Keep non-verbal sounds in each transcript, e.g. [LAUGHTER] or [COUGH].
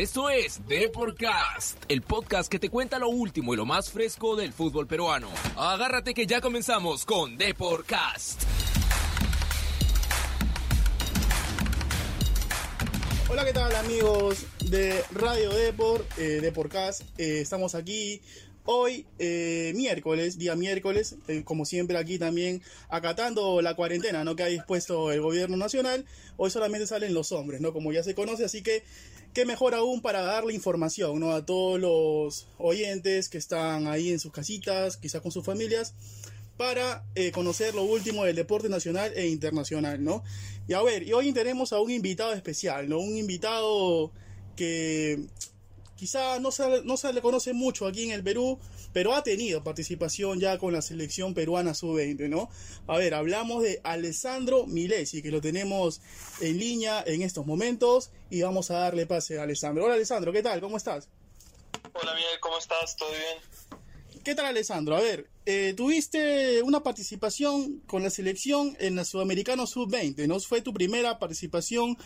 Esto es Deporcast, el podcast que te cuenta lo último y lo más fresco del fútbol peruano. Agárrate que ya comenzamos con Deporcast. Hola, ¿qué tal amigos de Radio Deport, eh, Deporcast? Eh, estamos aquí hoy, eh, miércoles, día miércoles, eh, como siempre aquí también acatando la cuarentena ¿no? que ha dispuesto el gobierno nacional. Hoy solamente salen los hombres, ¿no? como ya se conoce, así que qué mejor aún para darle información ¿no? a todos los oyentes que están ahí en sus casitas, quizás con sus familias para eh, conocer lo último del deporte nacional e internacional, ¿no? Y a ver, y hoy tenemos a un invitado especial, ¿no? Un invitado que quizá no se, no se le conoce mucho aquí en el Perú, pero ha tenido participación ya con la selección peruana sub-20, ¿no? A ver, hablamos de Alessandro Milesi, que lo tenemos en línea en estos momentos, y vamos a darle pase a Alessandro. Hola Alessandro, ¿qué tal? ¿Cómo estás? Hola Miguel, ¿cómo estás? ¿Todo bien? ¿Qué tal Alessandro? A ver, eh, tuviste una participación con la selección en la Sudamericano Sub-20, ¿no? Fue tu primera participación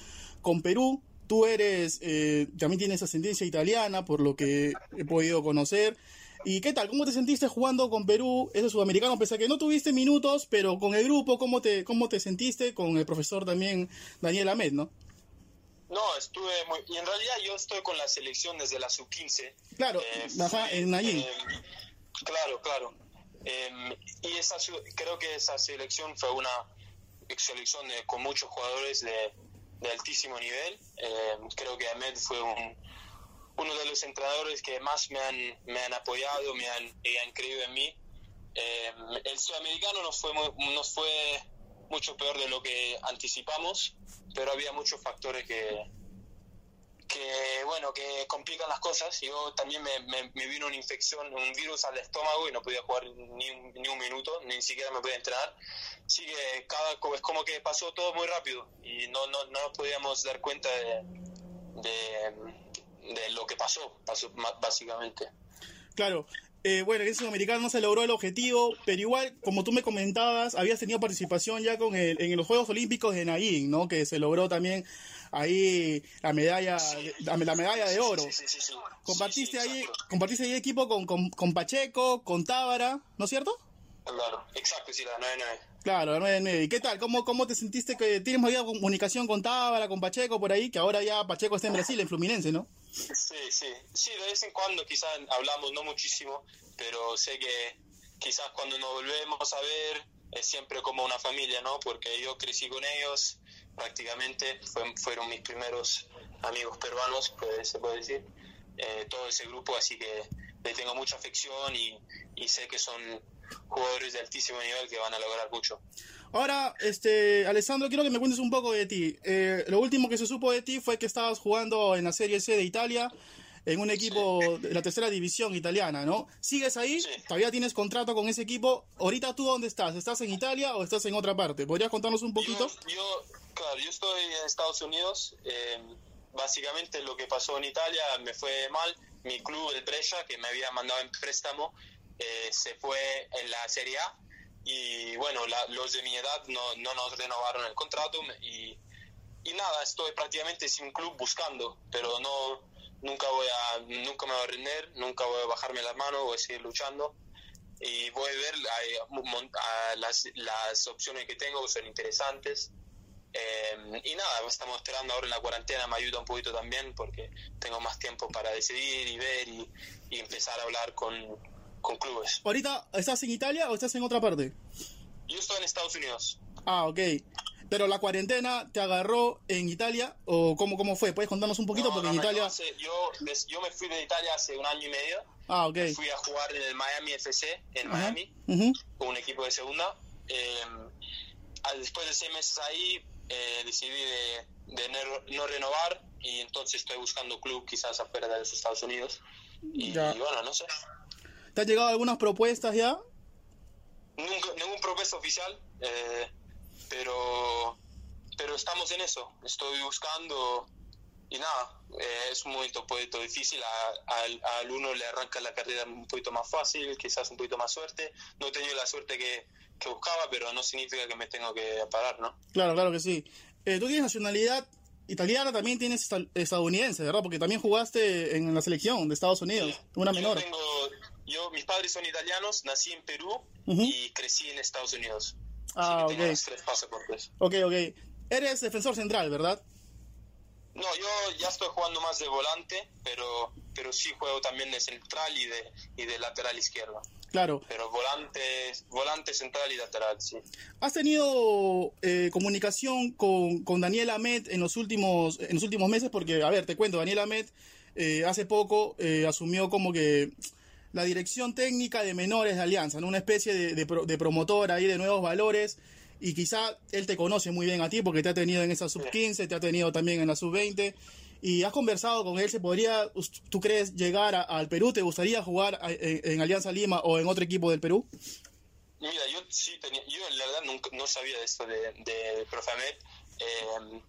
con Perú. Tú eres, eh, también tienes ascendencia italiana, por lo que he podido conocer. ¿Y qué tal? ¿Cómo te sentiste jugando con Perú, ese sudamericano? Pese a que no tuviste minutos, pero con el grupo, ¿cómo te, cómo te sentiste? Con el profesor también, Daniel Ahmed, ¿no? No, estuve muy... Y en realidad yo estoy con la selección desde la sub-15. Claro, Eh, ajá, en eh, claro, claro. Eh, y esa, creo que esa selección fue una selección de- con muchos jugadores de, de altísimo nivel. Eh, creo que Ahmed fue un, uno de los entrenadores que más me han, me han apoyado, me han, han creído en mí. Eh, el sudamericano nos fue, muy- nos fue mucho peor de lo que anticipamos, pero había muchos factores que, que bueno, que complican las cosas. Yo también me, me, me vino una infección, un virus al estómago y no podía jugar ni un, ni un minuto, ni siquiera me podía entrenar. Así que cada, es como que pasó todo muy rápido y no, no, no nos podíamos dar cuenta de, de, de lo que pasó, pasó básicamente. Claro. Eh, bueno, en ese sudamericano no se logró el objetivo, pero igual, como tú me comentabas, habías tenido participación ya con el, en los Juegos Olímpicos de Nayín, ¿no? Que se logró también ahí la medalla, la, la medalla de oro. Sí, sí. Compartiste ahí, compartiste ahí equipo con, con, con Pacheco, con Tábara, ¿no es cierto? Claro, exacto, sí, la 9-9. Claro, la 9 ¿Y qué tal? ¿Cómo, ¿Cómo te sentiste que tienes más comunicación con Tábara, con Pacheco por ahí? Que ahora ya Pacheco está en Brasil, en Fluminense, ¿no? Sí, sí, sí, de vez en cuando quizás hablamos, no muchísimo, pero sé que quizás cuando nos volvemos a ver es siempre como una familia, ¿no? Porque yo crecí con ellos, prácticamente fue- fueron mis primeros amigos peruanos, puede- se puede decir, eh, todo ese grupo, así que le tengo mucha afección y sé que son jugadores de altísimo nivel que van a lograr mucho. Ahora, este, Alessandro, quiero que me cuentes un poco de ti. Eh, lo último que se supo de ti fue que estabas jugando en la Serie C de Italia, en un equipo de la tercera división italiana, ¿no? ¿Sigues ahí? Sí. ¿Todavía tienes contrato con ese equipo? ¿Ahorita tú dónde estás? ¿Estás en Italia o estás en otra parte? ¿Podrías contarnos un poquito? Yo, yo, claro, yo estoy en Estados Unidos. eh, básicamente lo que pasó en Italia me fue mal. Mi club, el Brescia, que me había mandado en préstamo, eh, se fue en la Serie A. Y bueno, la- los de mi edad no, no nos renovaron el contrato. Y, y nada, estoy prácticamente sin club buscando, pero no nunca voy a nunca me voy a render, nunca voy a bajarme las manos, voy a seguir luchando y voy a ver a las, las opciones que tengo son interesantes. Eh, y nada, estamos esperando ahora en la cuarentena, me ayuda un poquito también porque tengo más tiempo para decidir y ver y, y empezar a hablar con, con clubes. ¿Ahorita estás en Italia o estás en otra parte? Yo estoy en Estados Unidos. Ah, ok. Pero la cuarentena te agarró en Italia o cómo, cómo fue? ¿Puedes contarnos un poquito? No, Porque no, en no, Italia... yo, hace- yo, des- yo me fui de Italia hace un año y medio. Ah, ok. Fui a jugar en el Miami FC en Ajá. Miami. Ujú. con un equipo de segunda. Eh, después de seis meses ahí, eh, decidí de, de no, no renovar y entonces estoy buscando club quizás afuera de los Estados Unidos. Y, y bueno, no sé. ¿Te han llegado algunas propuestas ya? Nunca, ningún propuesta oficial, eh, pero, pero estamos en eso. Estoy buscando y nada, eh, es un momento un poquito difícil. A- al- al uno le arranca la carrera un poquito más fácil, quizás un poquito más suerte. No he tenido la suerte que, que buscaba, pero no significa que me tengo que parar, ¿no? Claro, claro que sí. Eh, ¿Tú tienes nacionalidad italiana también tienes esta- estadounidense, ¿verdad? Porque también jugaste en la selección de Estados Unidos, una Yo menor. tengo, yo, mis padres son italianos, nací en Perú y crecí en Estados Unidos. Ah, Así que ok. los tres pasaportes. Ok, ok. Eres defensor central, ¿verdad? No, yo ya estoy jugando más de volante, pero, pero sí juego también de central y de, y de lateral izquierdo. Claro. Pero volante, volante central y lateral, sí. ¿Has tenido eh, comunicación con, con Daniel Ahmed en los últimos en los últimos meses? Porque, a ver, te cuento, Daniel Ahmed eh, hace poco eh, asumió como que la dirección técnica de menores de Alianza, ¿no? una especie de, de, pro- de promotor ahí de nuevos valores. Y quizá él te conoce muy bien a ti porque te ha tenido en esa sub-15, te ha tenido también en la sub-20. Y has conversado con él, ¿se podría, tú crees, llegar a- al Perú? ¿Te gustaría jugar a- en, en Alianza Lima o en otro equipo del Perú? Mira, yo sí tenía, yo la verdad nunca, no sabía de esto de, de Profe Ahmed, eh,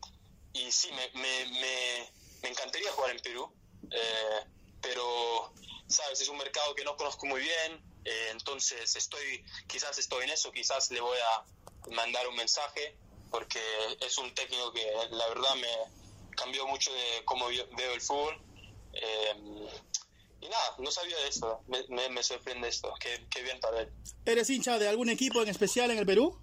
y sí, me, me, me, me encantaría jugar en Perú, eh, pero, sabes, es un mercado que no conozco muy bien, eh, entonces estoy, quizás estoy en eso, quizás le voy a mandar un mensaje, porque es un técnico que la verdad me cambió mucho de cómo veo el fútbol. eh, y nada, no sabía de esto, me, me, me sorprende esto, qué, qué bien para él. ¿Eres hincha de algún equipo en especial en el Perú?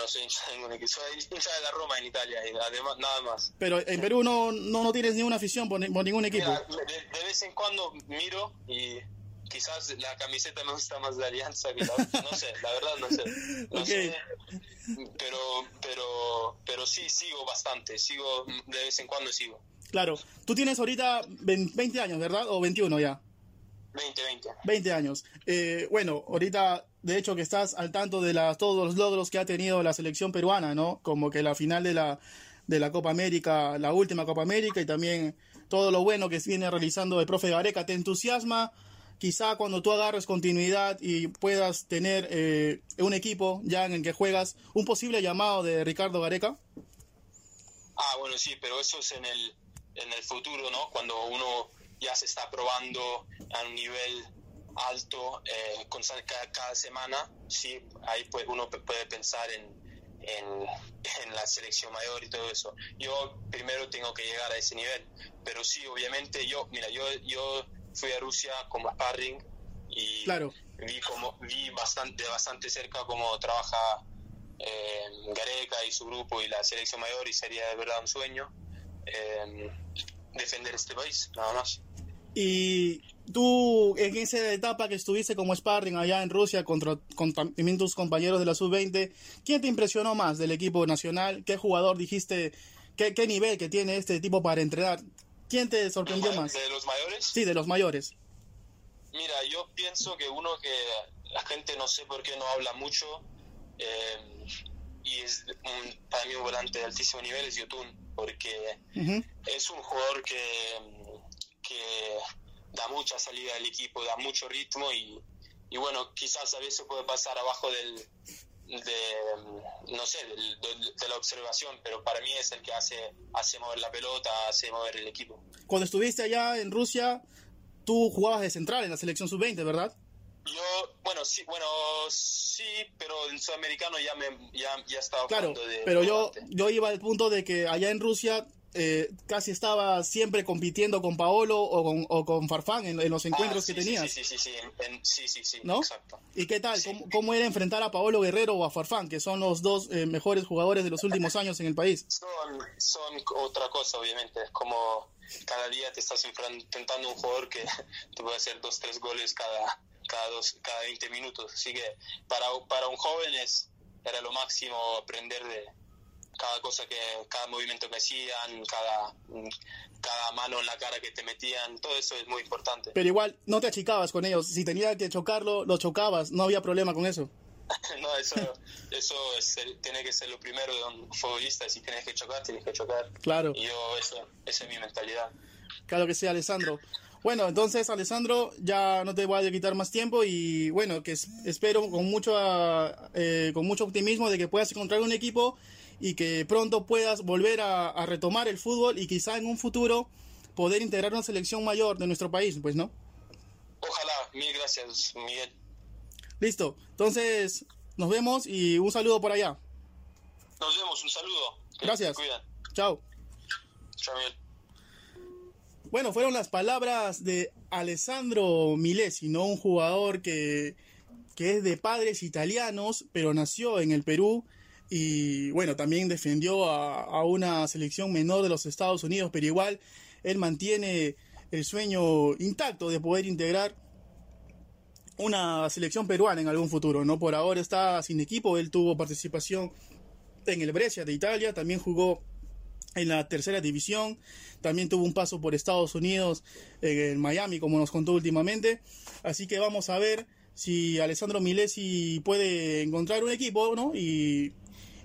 No, soy hincha de ningún equipo. Soy hincha de la Roma en Italia y además nada más. Pero en Perú no, no, no tienes ninguna afición por, por ningún equipo. Mira, de, de vez en cuando miro y quizás la camiseta me gusta más de Alianza que la No sé, la verdad no sé. [LAUGHS] No Ok. sé. Pero, pero, pero sí sigo bastante. Sigo, de vez en cuando sigo. Claro. Tú tienes ahorita 20 20 años, ¿verdad? O 21 ya. 20, 20. 20 años. Eh, bueno, ahorita, de hecho, que estás al tanto de todos los logros que ha tenido la selección peruana, ¿no? Como que la final de la, de la Copa América, la última Copa América y también todo lo bueno que viene realizando el profe Gareca. ¿Te entusiasma? Quizá cuando tú agarres continuidad y puedas tener eh, un equipo ya en el que juegas, un posible llamado de Ricardo Gareca. Ah, bueno, sí, pero eso es en el, en el futuro, ¿no? Cuando uno ya se está probando a un nivel alto eh, con, cada, semana, sí, ahí pues uno puede pensar en, en, [LAUGHS] en la selección mayor y todo eso. Yo primero tengo que llegar a ese nivel, pero sí, obviamente yo, mira, yo, yo fui a Rusia como sparring y Claro. vi como vi bastante bastante cerca cómo trabaja eh, Gareca y su grupo y la selección mayor y sería de verdad un sueño eh, defender este país nada más Y tú, en esa etapa que estuviste como sparring allá en Rusia contra, contra también tus compañeros de la sub-20, ¿quién te impresionó más del equipo nacional? ¿Qué jugador dijiste, qué, qué nivel que tiene este tipo para entrenar? ¿Quién te sorprendió más? de los mayores Sí, de los mayores. mira yo pienso que uno que la gente no sé por qué no habla mucho eh, y es un- para mí un volante de altísimo nivel es Yotun porque es un jugador que, que da mucha salida al equipo, da mucho ritmo y, y bueno, quizás a veces puede pasar abajo del, de, no sé, del- de la observación, pero para mí es el que hace, hace mover la pelota, hace mover el equipo. Cuando estuviste allá en Rusia, tú jugabas de central en la selección sub-20, ¿verdad? Yo, bueno, sí, bueno, sí, pero en sudamericano ya me ya, ya estaba Claro, de pero yo, yo iba al punto de que allá en Rusia eh, casi estaba siempre compitiendo con Paolo o con, o con Farfán en, en los encuentros Ah, que sí, sí, tenías. Sí, sí, sí, sí, sí, sí, ¿No? exacto. ¿Y qué tal? ¿Cómo, cómo era enfrentar a Paolo Guerrero o a Farfán, que son los dos eh, mejores jugadores de los últimos años en el país? Son, son otra cosa, obviamente. Es como cada día te estás enfrentando a un jugador que [LAUGHS] te puede hacer dos, tres goles cada, cada, dos, cada 20 minutos. Así que para, para un joven es, era lo máximo aprender de cada cosa que, cada movimiento que hacían, cada, cada mano en la cara que te metían, todo eso es muy importante. Pero igual no te achicabas con ellos. Si tenía que chocarlo, lo chocabas. No había problema con eso. [LAUGHS] no, eso, eso es tiene que ser lo primero de un futbolista. Si tienes que chocar, tienes que chocar. Claro. Y yo, eso, esa es mi mentalidad. Claro que sí, Alessandro. Bueno, entonces, Alessandro, ya no te voy a quitar más tiempo y bueno, que es- espero con mucho, ah, eh, con mucho optimismo de que puedas encontrar un equipo y que pronto puedas volver a, a retomar el fútbol y quizá en un futuro poder integrar una selección mayor de nuestro país, pues, ¿no? Ojalá, mil gracias, Miguel. Listo. Entonces, nos vemos y un saludo por allá. Nos vemos, un saludo. Gracias. cuidan. Chao. Chao, Miguel. Bueno, fueron las palabras de Alessandro Milesi, ¿no? Un jugador que, que es de padres italianos, pero nació en el Perú y bueno, también defendió a, a, una selección menor de los Estados Unidos, pero igual él mantiene el sueño intacto de poder integrar una selección peruana en algún futuro, ¿no? Por ahora está sin equipo, él tuvo participación en el Brescia de Italia, también jugó en la tercera división, también tuvo un paso por Estados Unidos en Miami, como nos contó últimamente, así que vamos a ver si Alessandro Milesi puede encontrar un equipo, ¿no? Y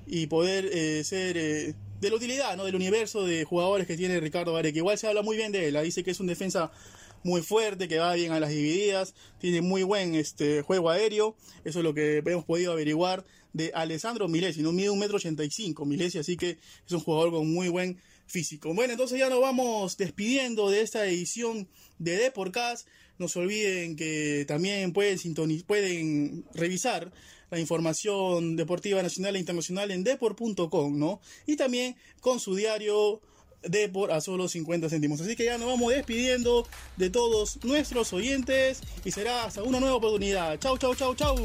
y poder eh, ser eh, de la utilidad, ¿no? Del universo de jugadores que tiene Ricardo Vareque. Igual se habla muy bien de él, dice que es un defensa muy fuerte, que va bien a las divididas, tiene muy buen este juego aéreo, eso es lo que hemos podido averiguar de Alessandro Milesi, no mide un metro ochenta y cinco Milesi, así que es un jugador con muy buen físico. Bueno, entonces ya nos vamos despidiendo de esta edición de Deporcast. No se olviden que también pueden, pueden revisar la información deportiva nacional e internacional en deport.com, ¿no? Y también con su diario Deport a solo 50 céntimos. Así que ya nos vamos despidiendo de todos nuestros oyentes y será hasta una nueva oportunidad. Chau, chau, chau, chau.